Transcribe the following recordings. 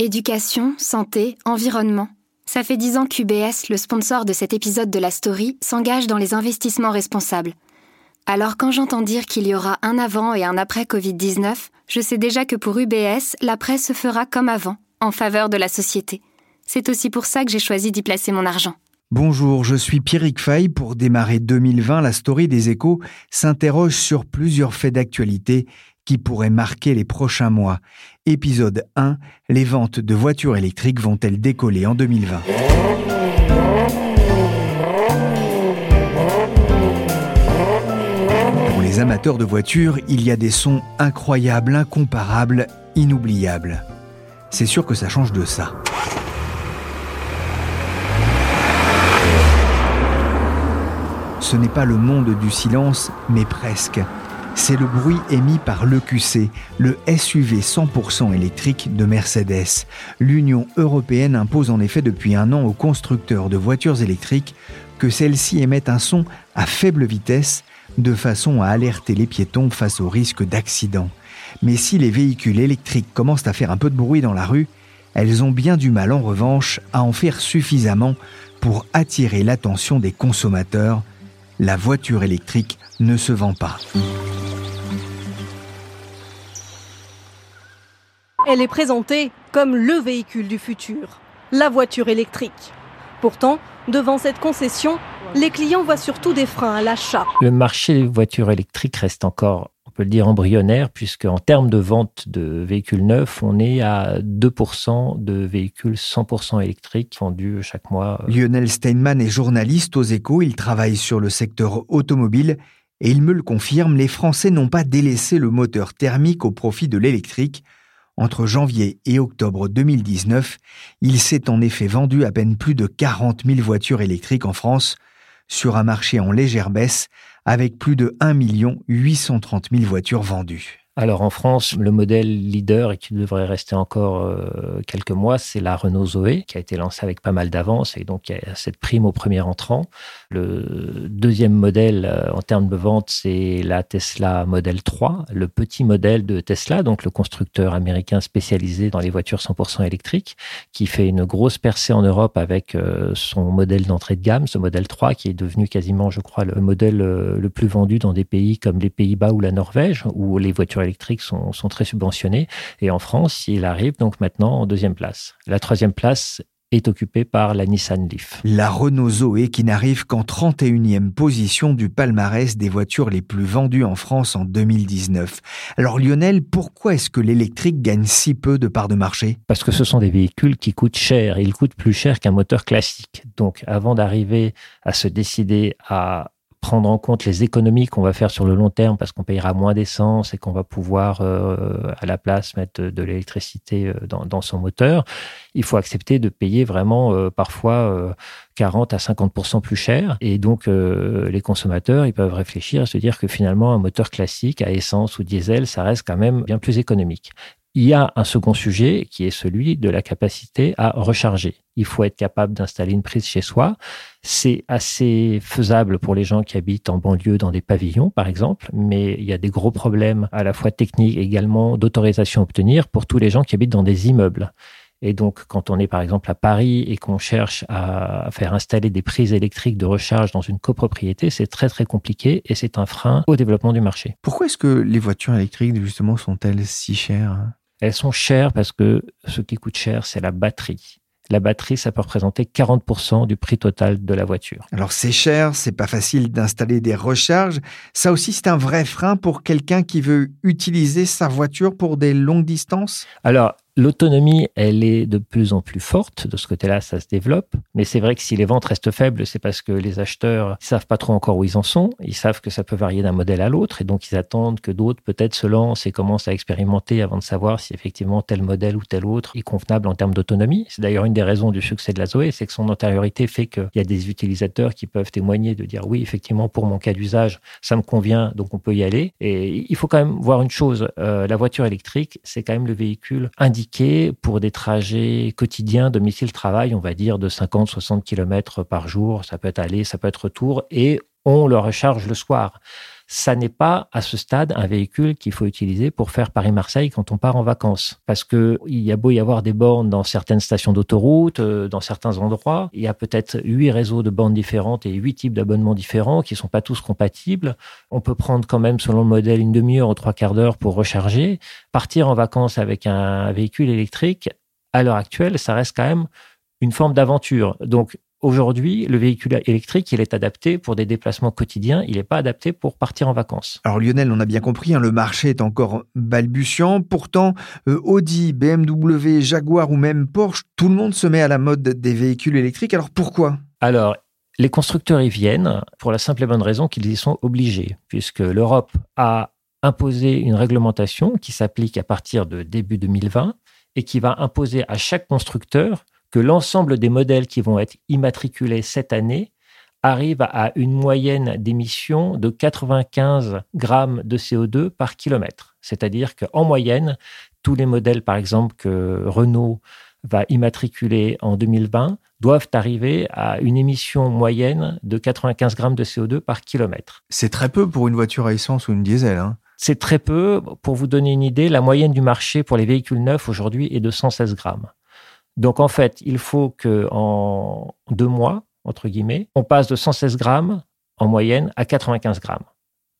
Éducation, santé, environnement. Ça fait dix ans qu'UBS, le sponsor de cet épisode de la story, s'engage dans les investissements responsables. Alors quand j'entends dire qu'il y aura un avant et un après Covid-19, je sais déjà que pour UBS, l'après se fera comme avant, en faveur de la société. C'est aussi pour ça que j'ai choisi d'y placer mon argent. Bonjour, je suis Pierrick Fay. Pour démarrer 2020, la story des échos s'interroge sur plusieurs faits d'actualité qui pourraient marquer les prochains mois. Épisode 1, les ventes de voitures électriques vont-elles décoller en 2020 Pour les amateurs de voitures, il y a des sons incroyables, incomparables, inoubliables. C'est sûr que ça change de ça. Ce n'est pas le monde du silence, mais presque. C'est le bruit émis par l'EQC, le SUV 100% électrique de Mercedes. L'Union européenne impose en effet depuis un an aux constructeurs de voitures électriques que celles-ci émettent un son à faible vitesse de façon à alerter les piétons face au risque d'accident. Mais si les véhicules électriques commencent à faire un peu de bruit dans la rue, elles ont bien du mal en revanche à en faire suffisamment pour attirer l'attention des consommateurs. La voiture électrique ne se vend pas. Elle est présentée comme le véhicule du futur, la voiture électrique. Pourtant, devant cette concession, les clients voient surtout des freins à l'achat. Le marché des voitures électriques reste encore, peut le dire, embryonnaire, puisque en termes de vente de véhicules neufs, on est à 2% de véhicules 100% électriques vendus chaque mois. Lionel Steinman est journaliste aux échos, il travaille sur le secteur automobile et il me le confirme, les Français n'ont pas délaissé le moteur thermique au profit de l'électrique. Entre janvier et octobre 2019, il s'est en effet vendu à peine plus de 40 000 voitures électriques en France, sur un marché en légère baisse, avec plus de 1 830 000 voitures vendues. Alors en France, le modèle leader et qui devrait rester encore euh, quelques mois, c'est la Renault Zoé, qui a été lancée avec pas mal d'avance et donc il y a cette prime au premier entrant. Le deuxième modèle euh, en termes de vente, c'est la Tesla Model 3, le petit modèle de Tesla, donc le constructeur américain spécialisé dans les voitures 100% électriques, qui fait une grosse percée en Europe avec euh, son modèle d'entrée de gamme, ce modèle 3, qui est devenu quasiment, je crois, le modèle le plus vendu dans des pays comme les Pays-Bas ou la Norvège, où les voitures électriques sont, sont, très subventionnés. Et en France, il arrive donc maintenant en deuxième place. La troisième place est occupée par la Nissan Leaf. La Renault Zoé qui n'arrive qu'en 31e position du palmarès des voitures les plus vendues en France en 2019. Alors Lionel, pourquoi est-ce que l'électrique gagne si peu de parts de marché? Parce que ce sont des véhicules qui coûtent cher. Ils coûtent plus cher qu'un moteur classique. Donc avant d'arriver à se décider à prendre en compte les économies qu'on va faire sur le long terme parce qu'on payera moins d'essence et qu'on va pouvoir euh, à la place mettre de, l'électricité euh, dans, son moteur, il faut accepter de payer vraiment euh, parfois 40 à 50% plus cher. Et donc les consommateurs, ils peuvent réfléchir à se dire que finalement un moteur classique à essence ou diesel, ça reste quand même bien plus économique. Il y a un second sujet qui est celui de la capacité à recharger. Il faut être capable d'installer une prise chez soi. C'est assez faisable pour les gens qui habitent en banlieue dans des pavillons, par exemple, mais il y a des gros problèmes à la fois techniques et également d'autorisation à obtenir pour tous les gens qui habitent dans des immeubles. Et donc, quand on est par exemple à Paris et qu'on cherche à faire installer des prises électriques de recharge dans une copropriété, c'est très très compliqué et c'est un frein au développement du marché. Pourquoi est-ce que les voitures électriques justement sont-elles si chères? Elles sont chères parce que ce qui coûte cher, c'est la batterie. La batterie, ça peut représenter 40% du prix total de la voiture. Alors c'est cher, c'est pas facile d'installer des recharges. Ça aussi, c'est un vrai frein pour quelqu'un qui veut utiliser sa voiture pour des longues distances? Alors, L'autonomie, elle est de plus en plus forte. De ce côté-là, ça se développe. Mais c'est vrai que si les ventes restent faibles, c'est parce que les acheteurs ne savent pas trop encore où ils en sont. Ils savent que ça peut varier d'un modèle à l'autre. Et donc, ils attendent que d'autres peut-être se lancent et commencent à expérimenter avant de savoir si effectivement tel modèle ou tel autre est convenable en termes d'autonomie. C'est d'ailleurs une des raisons du succès de la Zoé, c'est que son antériorité fait qu'il y a des utilisateurs qui peuvent témoigner de dire oui, effectivement, pour mon cas d'usage, ça me convient, donc on peut y aller. Et il faut quand même voir une chose. Euh, la voiture électrique, c'est quand même le véhicule indiqué pour des trajets quotidiens domicile-travail, on va dire de 50-60 km par jour. Ça peut être aller, ça peut être retour, et on le recharge le soir. Ça n'est pas à ce stade un véhicule qu'il faut utiliser pour faire Paris-Marseille quand on part en vacances. Parce que il y a beau y avoir des bornes dans certaines stations d'autoroute, euh, dans certains endroits, il y a peut-être huit réseaux de bornes différentes et huit types d'abonnements différents qui sont pas tous compatibles. On peut prendre quand même, selon le modèle, une demi-heure ou trois quarts d'heure pour recharger. Partir en vacances avec un véhicule électrique, à l'heure actuelle, ça reste quand même une forme d'aventure. Donc, Aujourd'hui, le véhicule électrique, il est adapté pour des déplacements quotidiens, il n'est pas adapté pour partir en vacances. Alors Lionel, on a bien compris, hein, le marché est encore balbutiant. Pourtant, euh, Audi, BMW, Jaguar ou même Porsche, tout le monde se met à la mode des véhicules électriques. Alors pourquoi? Alors, les constructeurs y viennent pour la simple et bonne raison qu'ils y sont obligés, puisque l'Europe a imposé une réglementation qui s'applique à partir de début 2020 et qui va imposer à chaque constructeur que l'ensemble des modèles qui vont être immatriculés cette année arrivent à une moyenne d'émission de 95 grammes de CO2 par kilomètre. C'est-à-dire qu'en moyenne, tous les modèles, par exemple, que Renault va immatriculer en 2020 doivent arriver à une émission moyenne de 95 grammes de CO2 par kilomètre. C'est très peu pour une voiture à essence ou une diesel. Hein. C'est très peu. Pour vous donner une idée, la moyenne du marché pour les véhicules neufs aujourd'hui est de 116 grammes. Donc en fait, il faut que en deux mois, entre guillemets, on passe de 116 grammes en moyenne à 95 grammes.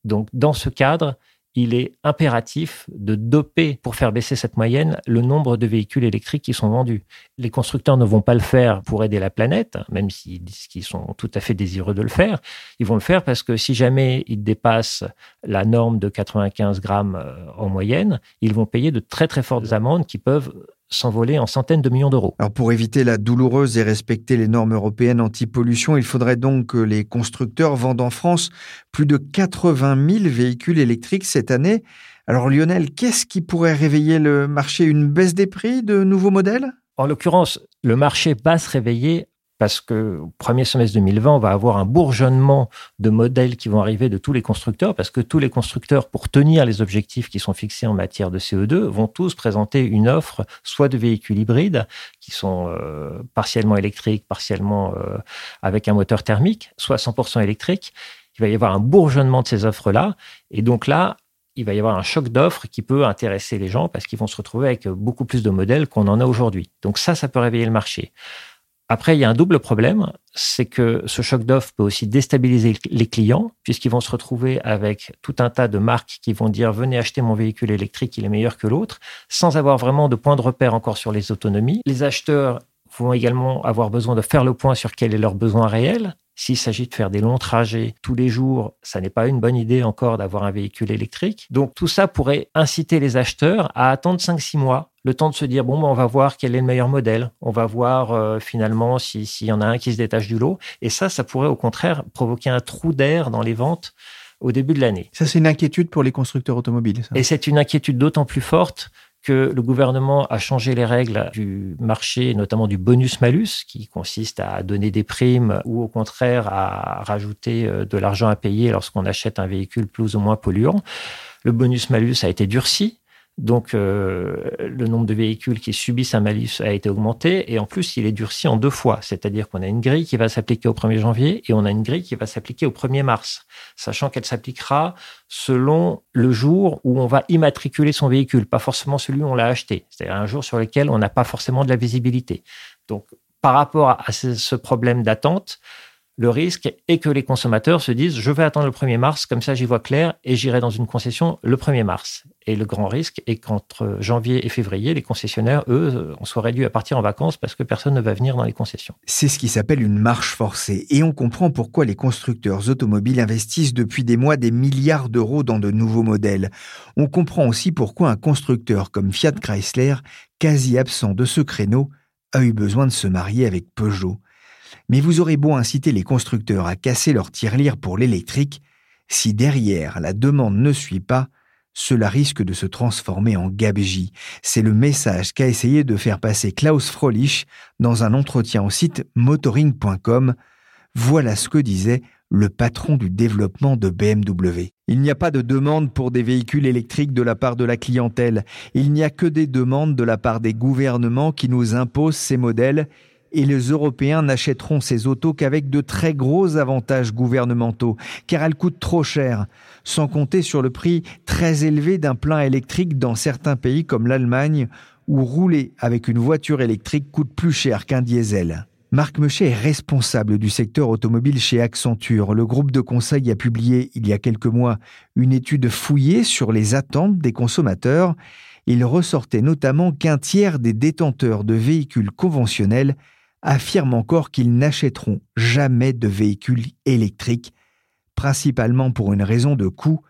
Donc dans ce cadre, il est impératif de doper pour faire baisser cette moyenne le nombre de véhicules électriques qui sont vendus. Les constructeurs ne vont pas le faire pour aider la planète, même s'ils disent qu'ils sont tout à fait désireux de le faire. Ils vont le faire parce que si jamais ils dépassent la norme de 95 grammes euh, en moyenne, ils vont payer de très très fortes amendes qui peuvent s'envoler en centaines de millions d'euros. Alors pour éviter la douloureuse et respecter les normes européennes anti-pollution, il faudrait donc que les constructeurs vendent en France plus de 80 000 véhicules électriques cette année. Alors Lionel, qu'est-ce qui pourrait réveiller le marché? Une baisse des prix de nouveaux modèles? En l'occurrence, le marché va se réveiller parce que au premier semestre 2020, on va avoir un bourgeonnement de modèles qui vont arriver de tous les constructeurs, parce que tous les constructeurs, pour tenir les objectifs qui sont fixés en matière de CO2, vont tous présenter une offre soit de véhicules hybrides, qui sont euh, partiellement électriques, partiellement euh, avec un moteur thermique, soit 100% électriques. Il va y avoir un bourgeonnement de ces offres-là, et donc là, il va y avoir un choc d'offres qui peut intéresser les gens parce qu'ils vont se retrouver avec beaucoup plus de modèles qu'on en a aujourd'hui. Donc ça, ça peut réveiller le marché. Après, il y a un double problème, c'est que ce choc d'offres peut aussi déstabiliser les clients, puisqu'ils vont se retrouver avec tout un tas de marques qui vont dire venez acheter mon véhicule électrique, il est meilleur que l'autre, sans avoir vraiment de point de repère encore sur les autonomies. Les acheteurs vont également avoir besoin de faire le point sur quel est leur besoin réel. S'il s'agit de faire des longs trajets tous les jours, ça n'est pas une bonne idée encore d'avoir un véhicule électrique. Donc tout ça pourrait inciter les acheteurs à attendre 5-6 mois le temps de se dire bon, ben, on va voir quel est le meilleur modèle, on va voir euh, finalement s'il y en a un qui se détache du lot. Et ça, ça pourrait au contraire provoquer un trou d'air dans les ventes au début de l'année. Ça, c'est une inquiétude pour les constructeurs automobiles. Et c'est une inquiétude d'autant plus forte que le gouvernement a changé les règles du marché, notamment du bonus-malus, qui consiste à donner des primes ou au contraire à rajouter euh, de l'argent à payer lorsqu'on achète un véhicule plus ou moins polluant. Le bonus-malus a été durci donc, euh, le nombre de véhicules qui subissent un malus a été augmenté et en plus, il est durci en deux fois. C'est-à-dire qu'on a une grille qui va s'appliquer au 1er janvier et on a une grille qui va s'appliquer au 1er mars, sachant qu'elle s'appliquera selon le jour où on va immatriculer son véhicule, pas forcément celui où on l'a acheté. C'est-à-dire un jour sur lequel on n'a pas forcément de la visibilité. Donc, par rapport à ce problème d'attente, Le risque est que les consommateurs se disent je vais attendre le 1er mars, comme ça j'y vois clair et j'irai dans une concession le 1er mars. Et le grand risque est qu'entre janvier et février, les concessionnaires, eux, on soit réduits à partir en vacances parce que personne ne va venir dans les concessions. C'est ce qui s'appelle une marche forcée. Et on comprend pourquoi les constructeurs automobiles investissent depuis des mois des milliards d'euros dans de nouveaux modèles. On comprend aussi pourquoi un constructeur comme Fiat Chrysler, quasi absent de ce créneau, a eu besoin de se marier avec Peugeot. Mais vous aurez beau inciter les constructeurs à casser leur tirelire pour l'électrique, si derrière la demande ne suit pas, cela risque de se transformer en gabegie. C'est le message qu'a essayé de faire passer Klaus Frolich dans un entretien au site motoring.com. Voilà ce que disait le patron du développement de BMW. Il n'y a pas de demande pour des véhicules électriques de la part de la clientèle. Il n'y a que des demandes de la part des gouvernements qui nous imposent ces modèles et les Européens n'achèteront ces autos qu'avec de très gros avantages gouvernementaux, car elles coûtent trop cher, sans compter sur le prix très élevé d'un plein électrique dans certains pays comme l'Allemagne, où rouler avec une voiture électrique coûte plus cher qu'un diesel. Marc Mechet est responsable du secteur automobile chez Accenture. Le groupe de conseil a publié il y a quelques mois une étude fouillée sur les attentes des consommateurs. Il ressortait notamment qu'un tiers des détenteurs de véhicules conventionnels affirment encore qu'ils n'achèteront jamais de véhicules électriques, principalement pour une raison de coût,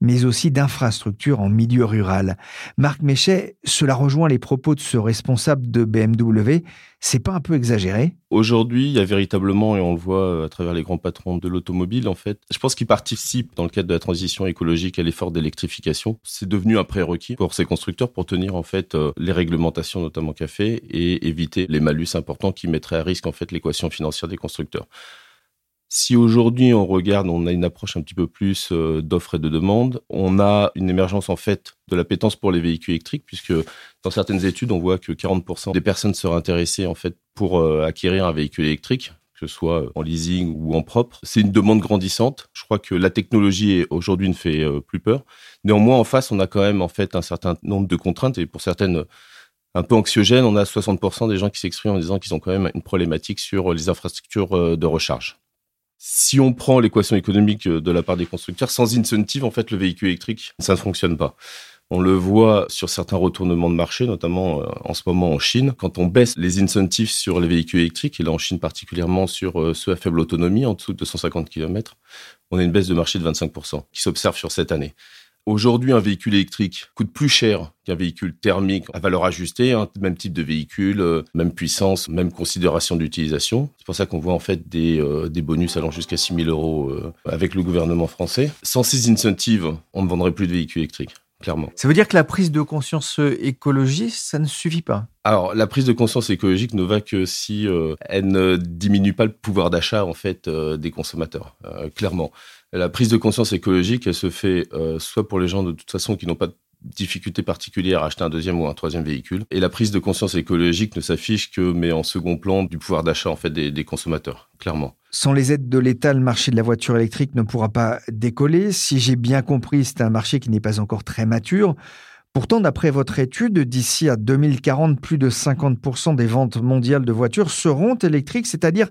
mais aussi d'infrastructures en milieu rural. Marc Méchet, cela rejoint les propos de ce responsable de BMW. C'est pas un peu exagéré? Aujourd'hui, il y a véritablement, et on le voit à travers les grands patrons de l'automobile, en fait, je pense qu'ils participent dans le cadre de la transition écologique à l'effort d'électrification. C'est devenu un prérequis pour ces constructeurs pour tenir en fait euh, les réglementations, notamment café, et éviter les malus importants qui mettraient à risque en fait l'équation financière des constructeurs. Si aujourd'hui on regarde, on a une approche un petit peu plus euh, d'offres et de demandes, on a une émergence en fait de l'appétence pour les véhicules électriques, puisque dans certaines études, on voit que 40% des personnes seraient intéressées en fait pour euh, acquérir un véhicule électrique que ce soit en leasing ou en propre. C'est une demande grandissante. Je crois que la technologie aujourd'hui ne fait euh, plus peur. Néanmoins, en face, on a quand même en fait un certain nombre de contraintes et pour certaines un peu anxiogènes, on a 60% des gens qui s'expriment en disant qu'ils ont quand même une problématique sur les infrastructures de recharge si on prend l'équation économique euh, de la part des constructeurs, sans incentive, en fait, le véhicule électrique, ça ne fonctionne pas. On le voit sur certains retournements de marché, notamment euh, en ce moment en Chine. Quand on baisse les incentives sur les véhicules électriques, et là en Chine particulièrement sur euh, ceux à faible autonomie, en dessous de 250 km, on a une baisse de marché de 25% qui s'observe sur cette année. Aujourd'hui, un véhicule électrique coûte plus cher qu'un véhicule thermique à valeur ajustée, hein, même type de véhicule, euh, même puissance, même considération d'utilisation. C'est pour ça qu'on voit en fait des, euh, bonus allant jusqu'à 6 000 euros euh, avec le gouvernement français. Sans ces incentives, on ne vendrait plus de véhicules électriques. Clairement. Ça veut dire que la prise de conscience écologique, ça ne suffit pas? Alors, la prise de conscience écologique ne va que si elle ne diminue pas le pouvoir d'achat en fait des consommateurs, clairement. La prise de conscience écologique, elle se fait euh, soit pour les gens de toute façon qui n'ont pas de difficulté particulière à acheter un deuxième ou un troisième véhicule. Et la prise de conscience écologique ne s'affiche que, mais en second plan, du pouvoir d'achat en fait des, des, consommateurs, clairement. Sans les aides de l'État, le marché de la voiture électrique ne pourra pas décoller. Si j'ai bien compris, c'est un marché qui n'est pas encore très mature. Pourtant, d'après votre étude, d'ici à 2040, plus de 50% des ventes mondiales de voitures seront électriques, c'est-à-dire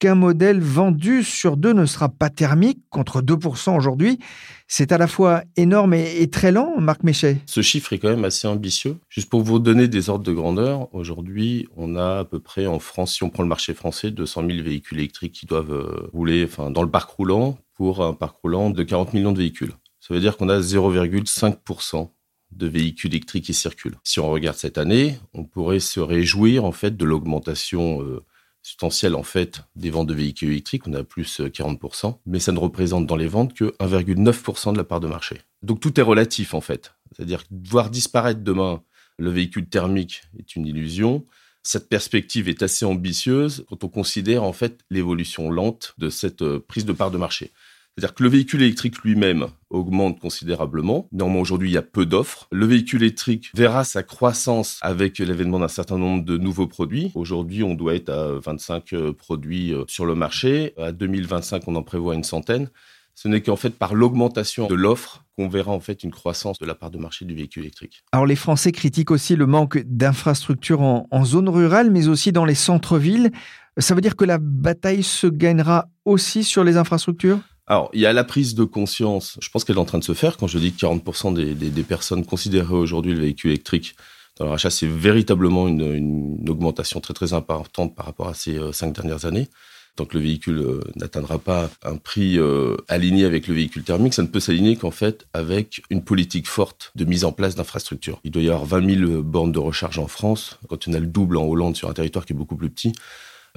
qu'un modèle vendu sur deux ne sera pas thermique, contre 2% aujourd'hui. C'est à la fois énorme et, très lent, Marc Méchet. Ce chiffre est quand même assez ambitieux. Juste pour vous donner des ordres de grandeur, aujourd'hui, on a à peu près en France, si on prend le marché français, 200 000 véhicules électriques qui doivent euh, rouler enfin, dans le parc roulant pour un parc roulant de 40 millions de véhicules. Ça veut dire qu'on a 0,5% de véhicules électriques qui circulent. Si on regarde cette année, on pourrait se réjouir en fait de l'augmentation euh, substantielle en fait des ventes de véhicules électriques, on a plus 40%, euh, mais ça ne représente dans les ventes que 1,9% de la part de marché. Donc tout est relatif en fait. C'est-à-dire voir disparaître demain le véhicule thermique est une illusion. Cette perspective est assez ambitieuse quand on considère en fait l'évolution lente de cette euh, prise de part de marché. C'est-à-dire que le véhicule électrique lui-même augmente considérablement. Néanmoins, aujourd'hui, il y a peu d'offres. Le véhicule électrique verra sa croissance avec l'avènement d'un certain nombre de nouveaux produits. Aujourd'hui, on doit être à 25 euh, produits euh, sur le marché. À 2025, on en prévoit une centaine. Ce n'est qu'en fait par l'augmentation de l'offre qu'on verra en fait une croissance de la part de marché du véhicule électrique. Alors les Français critiquent aussi le manque d'infrastructures en, en zone rurale, mais aussi dans les centres-villes. Ça veut dire que la bataille se gagnera aussi sur les infrastructures? Alors, il y a la prise de conscience, je pense qu'elle est en train de se faire. Quand je dis que 40% des, des, personnes considéraient aujourd'hui le véhicule électrique dans leur achat, c'est véritablement une, une, augmentation très très importante par rapport à ces euh, cinq dernières années. Tant que le véhicule euh, n'atteindra pas un prix euh, aligné avec le véhicule thermique, ça ne peut s'aligner qu'en fait avec une politique forte de mise en place d'infrastructures. Il doit y avoir 20 000 bornes de recharge en France, quand on a le double en Hollande sur un territoire qui est beaucoup plus petit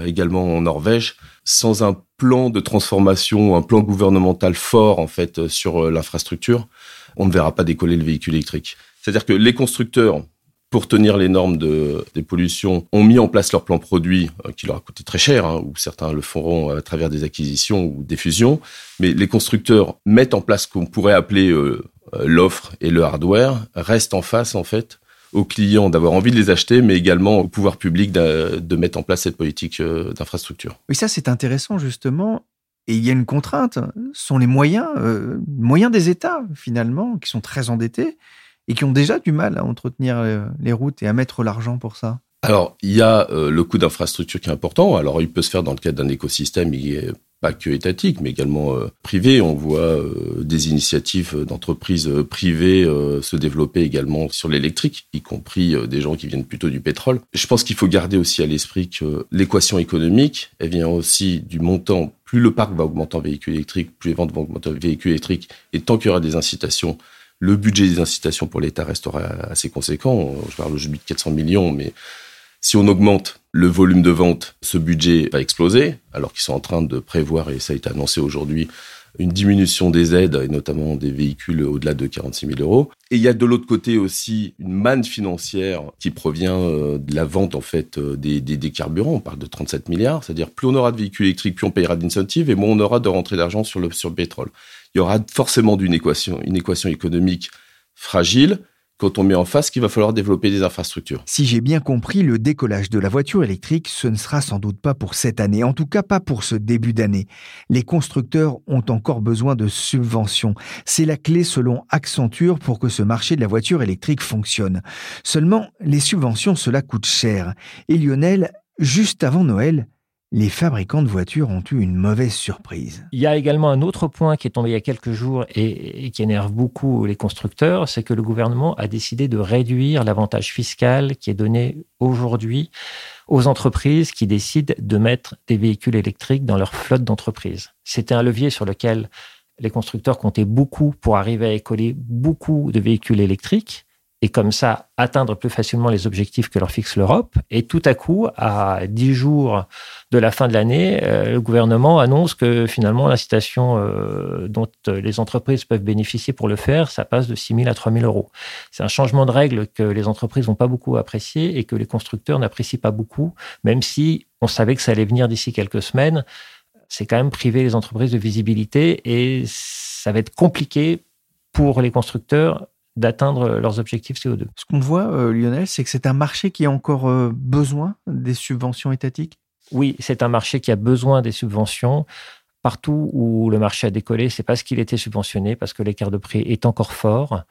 également en Norvège, sans un plan de transformation, un plan gouvernemental fort en fait sur l'infrastructure, on ne verra pas décoller le véhicule électrique. C'est-à-dire que les constructeurs pour tenir les normes de, des pollutions, ont mis en place leur plan produit euh, qui leur a coûté très cher, hein, ou certains le feront à travers des acquisitions ou des fusions. Mais les constructeurs mettent en place ce qu'on pourrait appeler euh, euh, l'offre et le hardware, restent en face en fait aux clients d'avoir envie de les acheter, mais également au pouvoir public de, mettre en place cette politique d'infrastructure. Oui, ça c'est intéressant justement. Et il y a une contrainte, sont les moyens, euh, moyens des États finalement, qui sont très endettés et qui ont déjà du mal à entretenir euh, les routes et à mettre l'argent pour ça Alors, il y a euh, le coût d'infrastructure qui est important. Alors, il peut se faire dans le cadre d'un écosystème qui est pas que étatique, mais également euh, privé. On voit des initiatives d'entreprises privées se développer également sur l'électrique, y compris des gens qui viennent plutôt du pétrole. Je pense qu'il faut garder aussi à l'esprit que l'équation économique, elle vient aussi du montant. Plus le parc va augmenter en véhicules électriques, plus les ventes vont augmenter en véhicules électriques, et tant qu'il y aura des incitations le budget des incitations pour l'État restera assez conséquent. Je parle aujourd'hui de 400 millions, mais si on augmente le volume de vente, ce budget va exploser, alors qu'ils sont en train de prévoir, et ça a été annoncé aujourd'hui, une diminution des aides, et notamment des véhicules au-delà de 46 000 euros. Et il y a de l'autre côté aussi une manne financière qui provient euh, de la vente en fait euh, des, des, carburants. On parle de 37 milliards, c'est-à-dire plus on aura de véhicules électriques, plus on payera d'incentives, et moins on aura de rentrée d'argent sur le, sur le pétrole il y aura forcément d'une équation, une équation économique fragile quand on met en face qu'il va falloir développer des infrastructures. Si j'ai bien compris, le décollage de la voiture électrique, ce ne sera sans doute pas pour cette année, en tout cas pas pour ce début d'année. Les constructeurs ont encore besoin de subventions. C'est la clé selon Accenture pour que ce marché de la voiture électrique fonctionne. Seulement, les subventions, cela coûte cher. Et Lionel, juste avant Noël, les fabricants de voitures ont eu une mauvaise surprise. Il y a également un autre point qui est tombé il y a quelques jours et, qui énerve beaucoup les constructeurs, c'est que le gouvernement a décidé de réduire l'avantage fiscal qui est donné aujourd'hui aux entreprises qui décident de mettre des véhicules électriques dans leur flotte d'entreprises. C'était un levier sur lequel les constructeurs comptaient beaucoup pour arriver à écoler beaucoup de véhicules électriques et comme ça atteindre plus facilement les objectifs que leur fixe l'Europe. Et tout à coup, à dix jours de la fin de l'année, euh, le gouvernement annonce que finalement l'incitation euh, dont les entreprises peuvent bénéficier pour le faire, ça passe de 6 000 à 3 000 euros. C'est un changement de règle que les entreprises n'ont pas beaucoup apprécié et que les constructeurs n'apprécient pas beaucoup, même si on savait que ça allait venir d'ici quelques semaines. C'est quand même priver les entreprises de visibilité et ça va être compliqué pour les constructeurs d'atteindre leurs objectifs CO2. Ce qu'on voit, euh, Lionel, c'est que c'est un marché qui a encore euh, besoin des subventions étatiques? Oui, c'est un marché qui a besoin des subventions. Partout où le marché a décollé, c'est parce qu'il était subventionné, parce que l'écart de prix est encore fort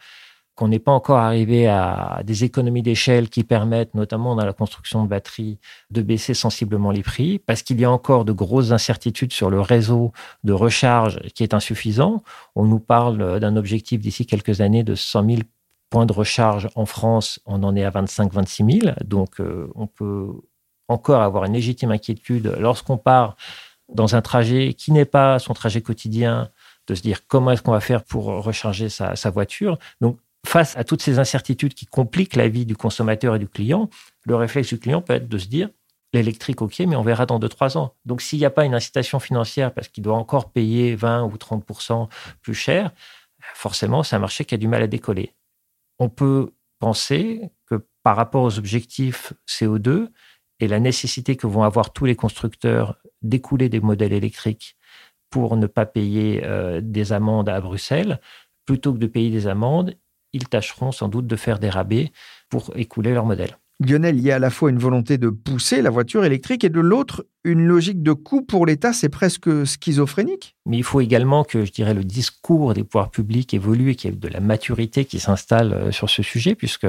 qu'on n'est pas encore arrivé à des économies d'échelle qui permettent, notamment dans la construction de batteries, de baisser sensiblement les prix, parce qu'il y a encore de grosses incertitudes sur le réseau de recharge qui est insuffisant. On nous parle d'un objectif d'ici quelques années de 100 000 points de recharge en France, on en est à 25-26 000, donc euh, on peut encore avoir une légitime inquiétude lorsqu'on part dans un trajet qui n'est pas son trajet quotidien, de se dire comment est-ce qu'on va faire pour recharger sa, sa voiture. Donc face à toutes ces incertitudes qui compliquent la vie du consommateur et du client, le réflexe du client peut être de se dire l'électrique, ok, mais on verra dans 2-3 ans. Donc, s'il n'y a pas une incitation financière parce qu'il doit encore payer 20 ou 30% plus cher, forcément, c'est un marché qui a du mal à décoller. On peut penser que par rapport aux objectifs CO2 et la nécessité que vont avoir tous les constructeurs d'écouler des modèles électriques pour ne pas payer euh, des amendes à Bruxelles, plutôt que de payer des amendes, ils tâcheront sans doute de faire des rabais pour écouler leur modèle. Lionel, il y a à la fois une volonté de pousser la voiture électrique et de l'autre une logique de coût pour l'État, c'est presque schizophrénique. Mais il faut également que, je dirais, le discours des pouvoirs publics évolue et qu'il y ait de la maturité qui s'installe euh, sur ce sujet, puisque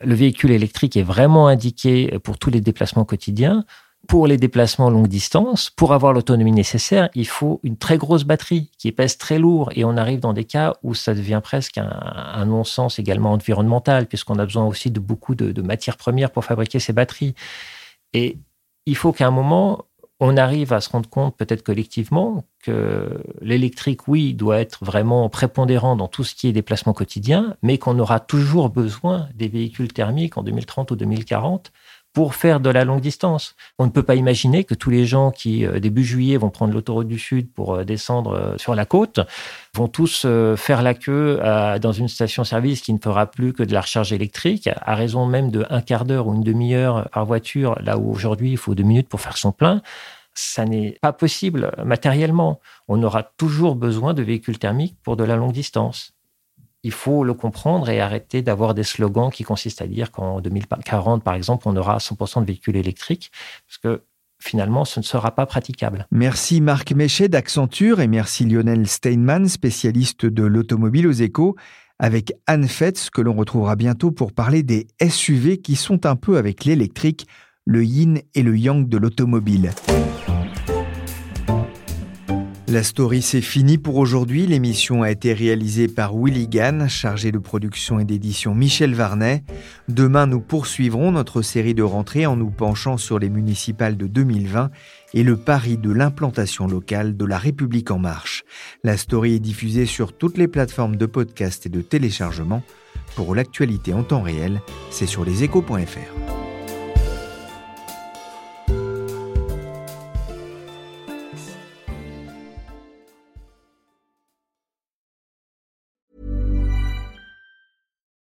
le véhicule électrique est vraiment indiqué pour tous les déplacements quotidiens. Pour les déplacements longue distance, pour avoir l'autonomie nécessaire, il faut une très grosse batterie qui pèse très lourd et on arrive dans des cas où ça devient presque un, non-sens également environnemental puisqu'on a besoin aussi de beaucoup de, de matières premières pour fabriquer ces batteries. Et il faut qu'à un moment, on arrive à se rendre compte, peut-être collectivement, que l'électrique, oui, doit être vraiment prépondérant dans tout ce qui est déplacement quotidien, mais qu'on aura toujours besoin des véhicules thermiques en 2030 ou 2040 pour faire de la longue distance. On ne peut pas imaginer que tous les gens qui, euh, début juillet, vont prendre l'autoroute du Sud pour euh, descendre euh, sur la côte, vont tous faire la queue dans une station-service qui ne fera plus que de la recharge électrique, à raison même de un quart d'heure ou une demi-heure par voiture, là où aujourd'hui il faut deux minutes pour faire son plein. Ça n'est pas possible matériellement. On aura toujours besoin de véhicules thermiques pour de la longue distance il faut le comprendre et arrêter d'avoir des slogans qui consistent à dire qu'en 2040, par exemple, on aura 100% de véhicules électriques, parce que finalement, ce ne sera pas praticable. Merci Marc Méchet d'Accenture et merci Lionel Steinman, spécialiste de l'automobile aux échos, avec Anne Fetz, que l'on retrouvera bientôt pour parler des SUV qui sont un peu avec l'électrique, le yin et le yang de l'automobile. La story c'est fini pour aujourd'hui. L'émission a été réalisée par Willy Gann, chargé de production et d'édition Michel Varnet. Demain, nous poursuivrons notre série de rentrée en nous penchant sur les municipales de 2020 et le pari de l'implantation locale de la République en marche. La story est diffusée sur toutes les plateformes de podcast et de téléchargement. Pour l'actualité en temps réel, c'est sur leséchos.fr.